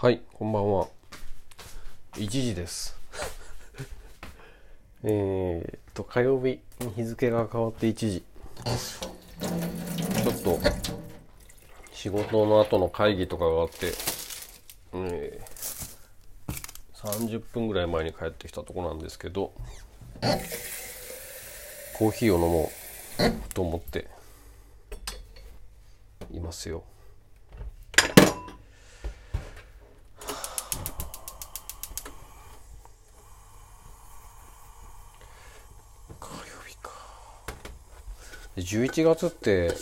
はい、こんばんは。1時です。えーっと、火曜日に日付が変わって1時。ちょっと、仕事の後の会議とかがあって、えー30分ぐらい前に帰ってきたとこなんですけど、コーヒーを飲もうと思っていますよ。火曜日かで11月って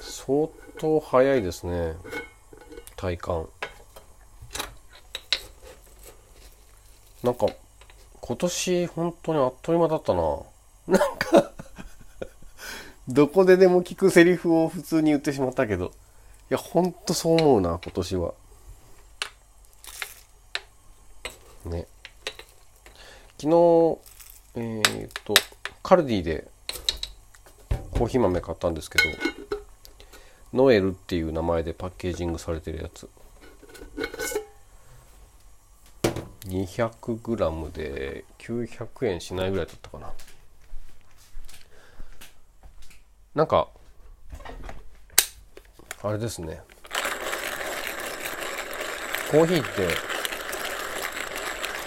相当早いですね。体感。なんか今年本当にあっという間だったな。なんかどこででも聞くセリフを普通に言ってしまったけど。いやほんとそう思うな今年は。ね。昨日えーっとカルディでコーヒー豆買ったんですけどノエルっていう名前でパッケージングされてるやつ。200g で900円しないぐらいだったかな。なんかあれですね。コーヒーっ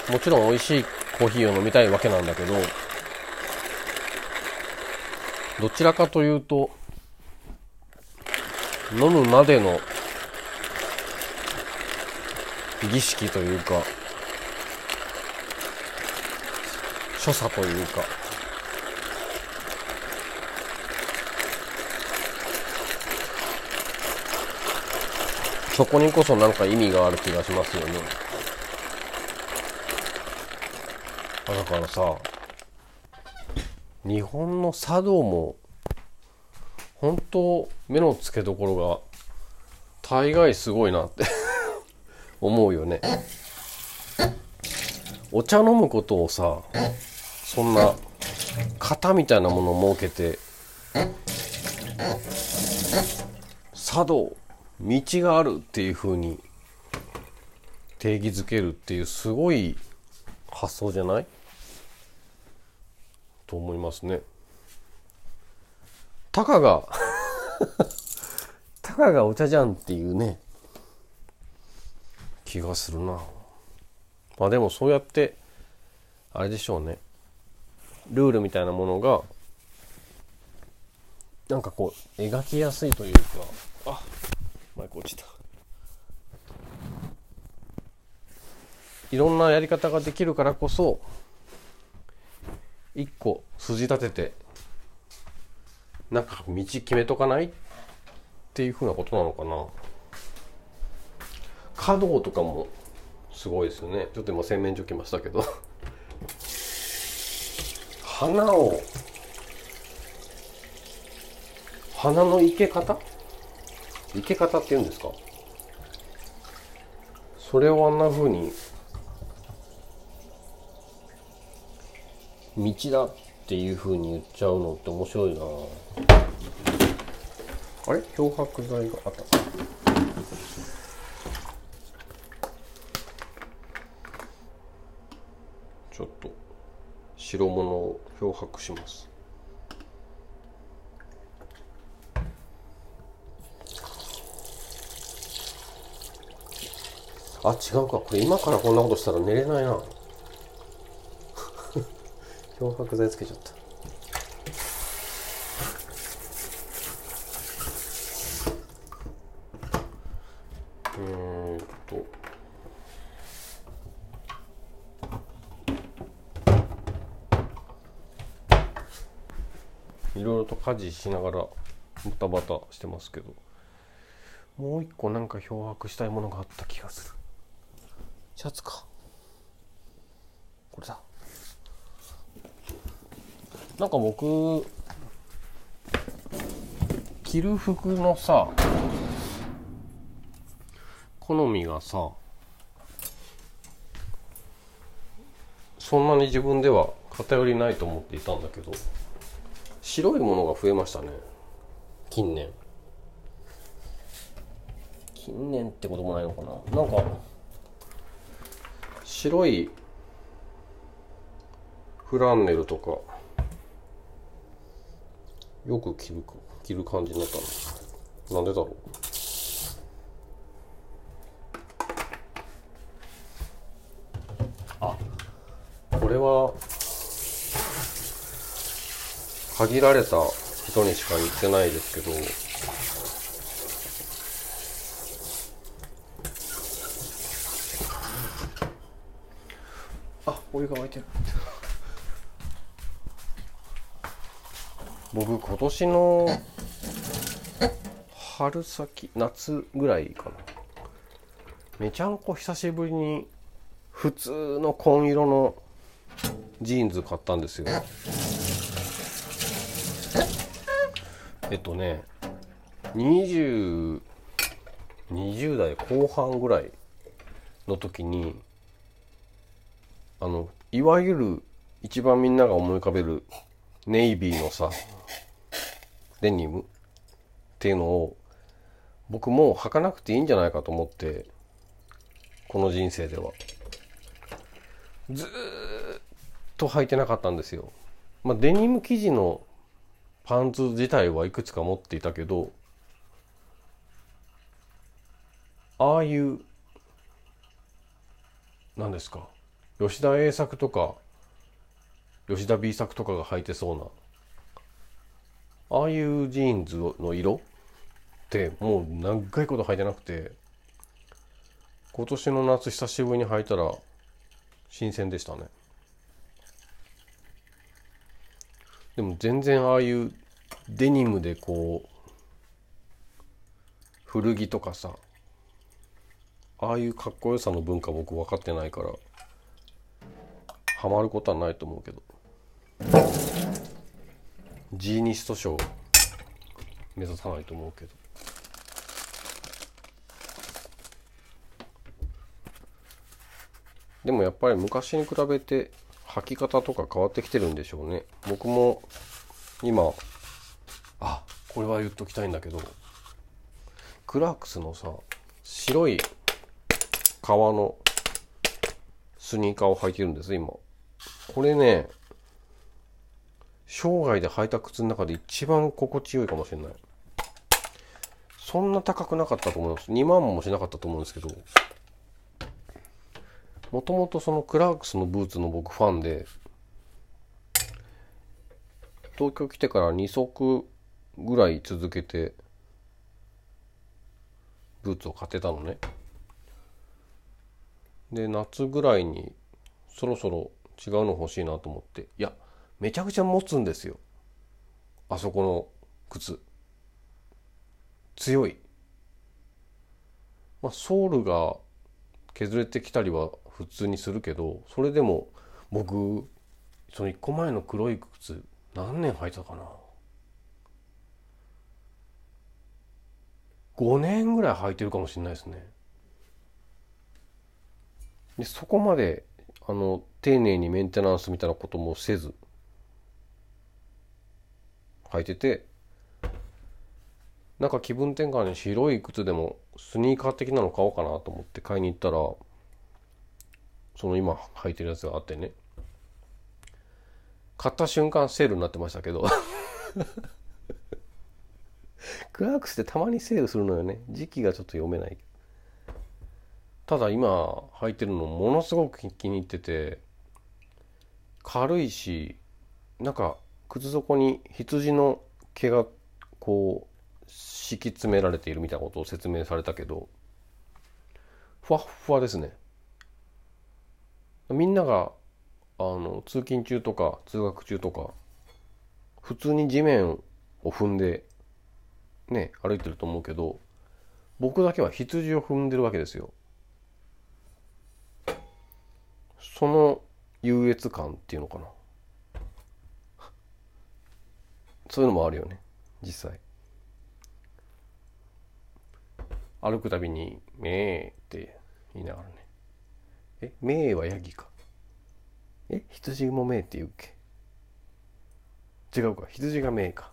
てもちろん美味しいコーヒーを飲みたいわけなんだけどどちらかというと飲むまでの儀式というか所作というか。そこにこそなんか意味がある気がしますよね。あだからさ日本の茶道も本当目の付けどころが大概すごいなって 思うよね。お茶飲むことをさそんな型みたいなものを設けて茶道道があるっていう風に定義づけるっていうすごい発想じゃない？と思いますね。たかが たかがお茶じゃんっていうね気がするな。まあでもそうやってあれでしょうね。ルールみたいなものがなんかこう描きやすいというか。あマイク落ちた。いろんなやり方ができるからこそ一個筋立ててなんか道決めとかないっていうふうなことなのかな。華道とかもすごいですよね。ちょっと今洗面所来ましたけど。花を花の生け方？生け方っていうんですか？それをあんな風に道だっていう風に言っちゃうのって面白いな。あれ？漂白剤があった。ちょっと白物を漂白します。あ違うか。これ今からこんなことしたら寝れないな。漂白剤つけちゃった。えーっと。いろいろと家事しながらバタバタしてますけどもう一個なんか漂白したいものがあった気がする。シャツか。これだ。なんか僕着る服のさ好みがさそんなに自分では偏りないと思っていたんだけど白いものが増えましたね近年。近年ってこともないのかな。なんか白いフランネルとかよく着る着る感じになったのなんでだろう？あこれは限られた人にしか言ってないですけどあお湯が沸いてる。僕今年の春先夏ぐらいかな。めちゃんこ久しぶりに普通の紺色のジーンズ買ったんですよ。えっとね2020代後半ぐらいの時にあのいわゆる一番みんなが思い浮かべるネイビーのさデニム？っていうのを僕もう履かなくていいんじゃないかと思ってこの人生ではずっと履いてなかったんですよ。まあ、デニム生地のパンツ自体はいくつか持っていたけどああいう何ですか吉田 A 作とか吉田 B 作とかが履いてそうな。ああいうジーンズの色ってもう長いこと履いてなくて今年の夏久しぶりに履いたら新鮮でしたね。でも全然ああいうデニムでこう古着とかさああいうかっこよさの文化僕分かってないからハマることはないと思うけど。ジーニスト賞。目指さないと思うけど。でもやっぱり昔に比べて履き方とか変わってきてるんでしょうね。僕も今あこれは言っときたいんだけど。クラークスのさ白い革のスニーカーを履いてるんです今。これね生涯で履いた靴の中で一番心地よいかもしれない。そんな高くなかったと思います。2万もしなかったと思うんですけど。もともとそのクラークスのブーツの僕ファンで東京来てから2足ぐらい続けてブーツを買ってたのね。で夏ぐらいにそろそろ違うの欲しいなと思って。いやめちゃくちゃ持つんですよ。あそこの靴。強い。まあソールが削れてきたりは普通にするけどそれでも僕その1個前の黒い靴何年履いたかな。5年ぐらい履いてるかもしれないですね。でそこまであの丁寧にメンテナンスみたいなこともせず履いててなんか気分転換に白い靴でもスニーカー的なの買おうかなと思って買いに行ったらその今履いてるやつがあってね。買った瞬間セールになってましたけど。クラークスってたまにセールするのよね。時期がちょっと読めない。ただ今履いてるのものすごく気に入ってて軽いしなんか靴底に羊の毛がこう敷き詰められているみたいなことを説明されたけどふわっふわですねみんながあの通勤中とか通学中とか普通に地面を踏んでね歩いてると思うけど僕だけは羊を踏んでるわけですよ。その優越感っていうのかなそういうのもあるよね実際歩くたびに「めー」って言いながらねえ、名はヤギか。え、羊も名って言うっけ？違うか。羊が名か。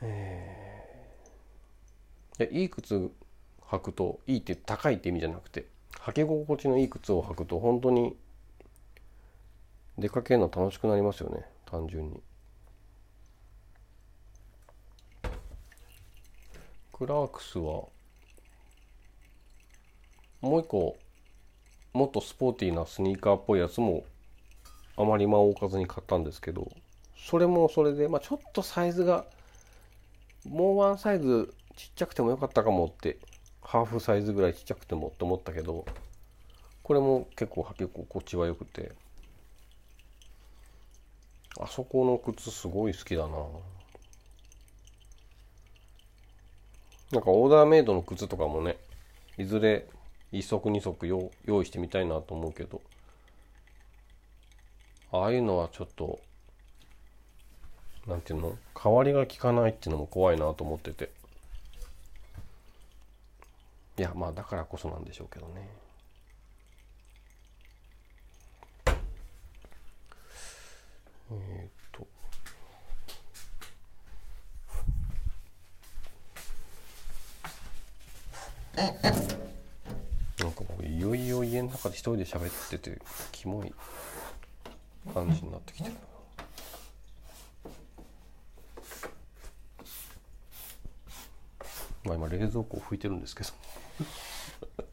えー、いいい靴履くといいって高いって意味じゃなくて履き心地のいい靴を履くと本当に出かけるの楽しくなりますよね単純に。クラークスはもう一個もっとスポーティーなスニーカーっぽいやつもあまり間を置かずに買ったんですけどそれもそれで、まあ、ちょっとサイズがもうワンサイズちっちゃくてもよかったかもってハーフサイズぐらいちっちゃくてもって思ったけどこれも結構履き心地は良くて。あそこの靴すごい好きだな。なんかオーダーメイドの靴とかもねいずれ1足2足用意してみたいなと思うけど。ああいうのはちょっとなんていうの？代わりが効かないっていうのも怖いなと思ってて。いやまあだからこそなんでしょうけどねえー、っとなんかもういよいよ家の中で一人で喋っててキモい感じになってきてるまあ今冷蔵庫を拭いてるんですけど。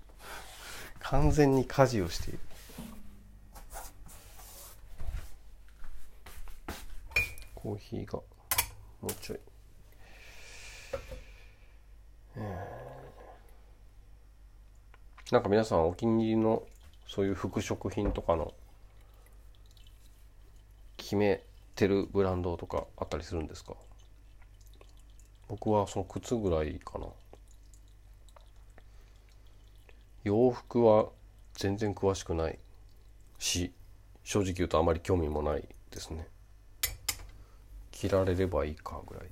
完全に家事をしている。コーヒーがもうちょい、なんか皆さんお気に入りのそういう服飾品とかの決めてるブランドとかあったりするんですか？僕はその靴ぐらいかな。洋服は全然詳しくないし正直言うとあまり興味もないですね。着られればいいかぐらい。で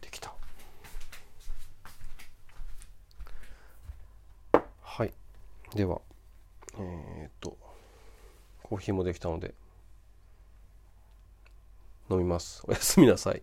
できたはいではえー、っとコーヒーもできたので飲みます。おやすみなさい。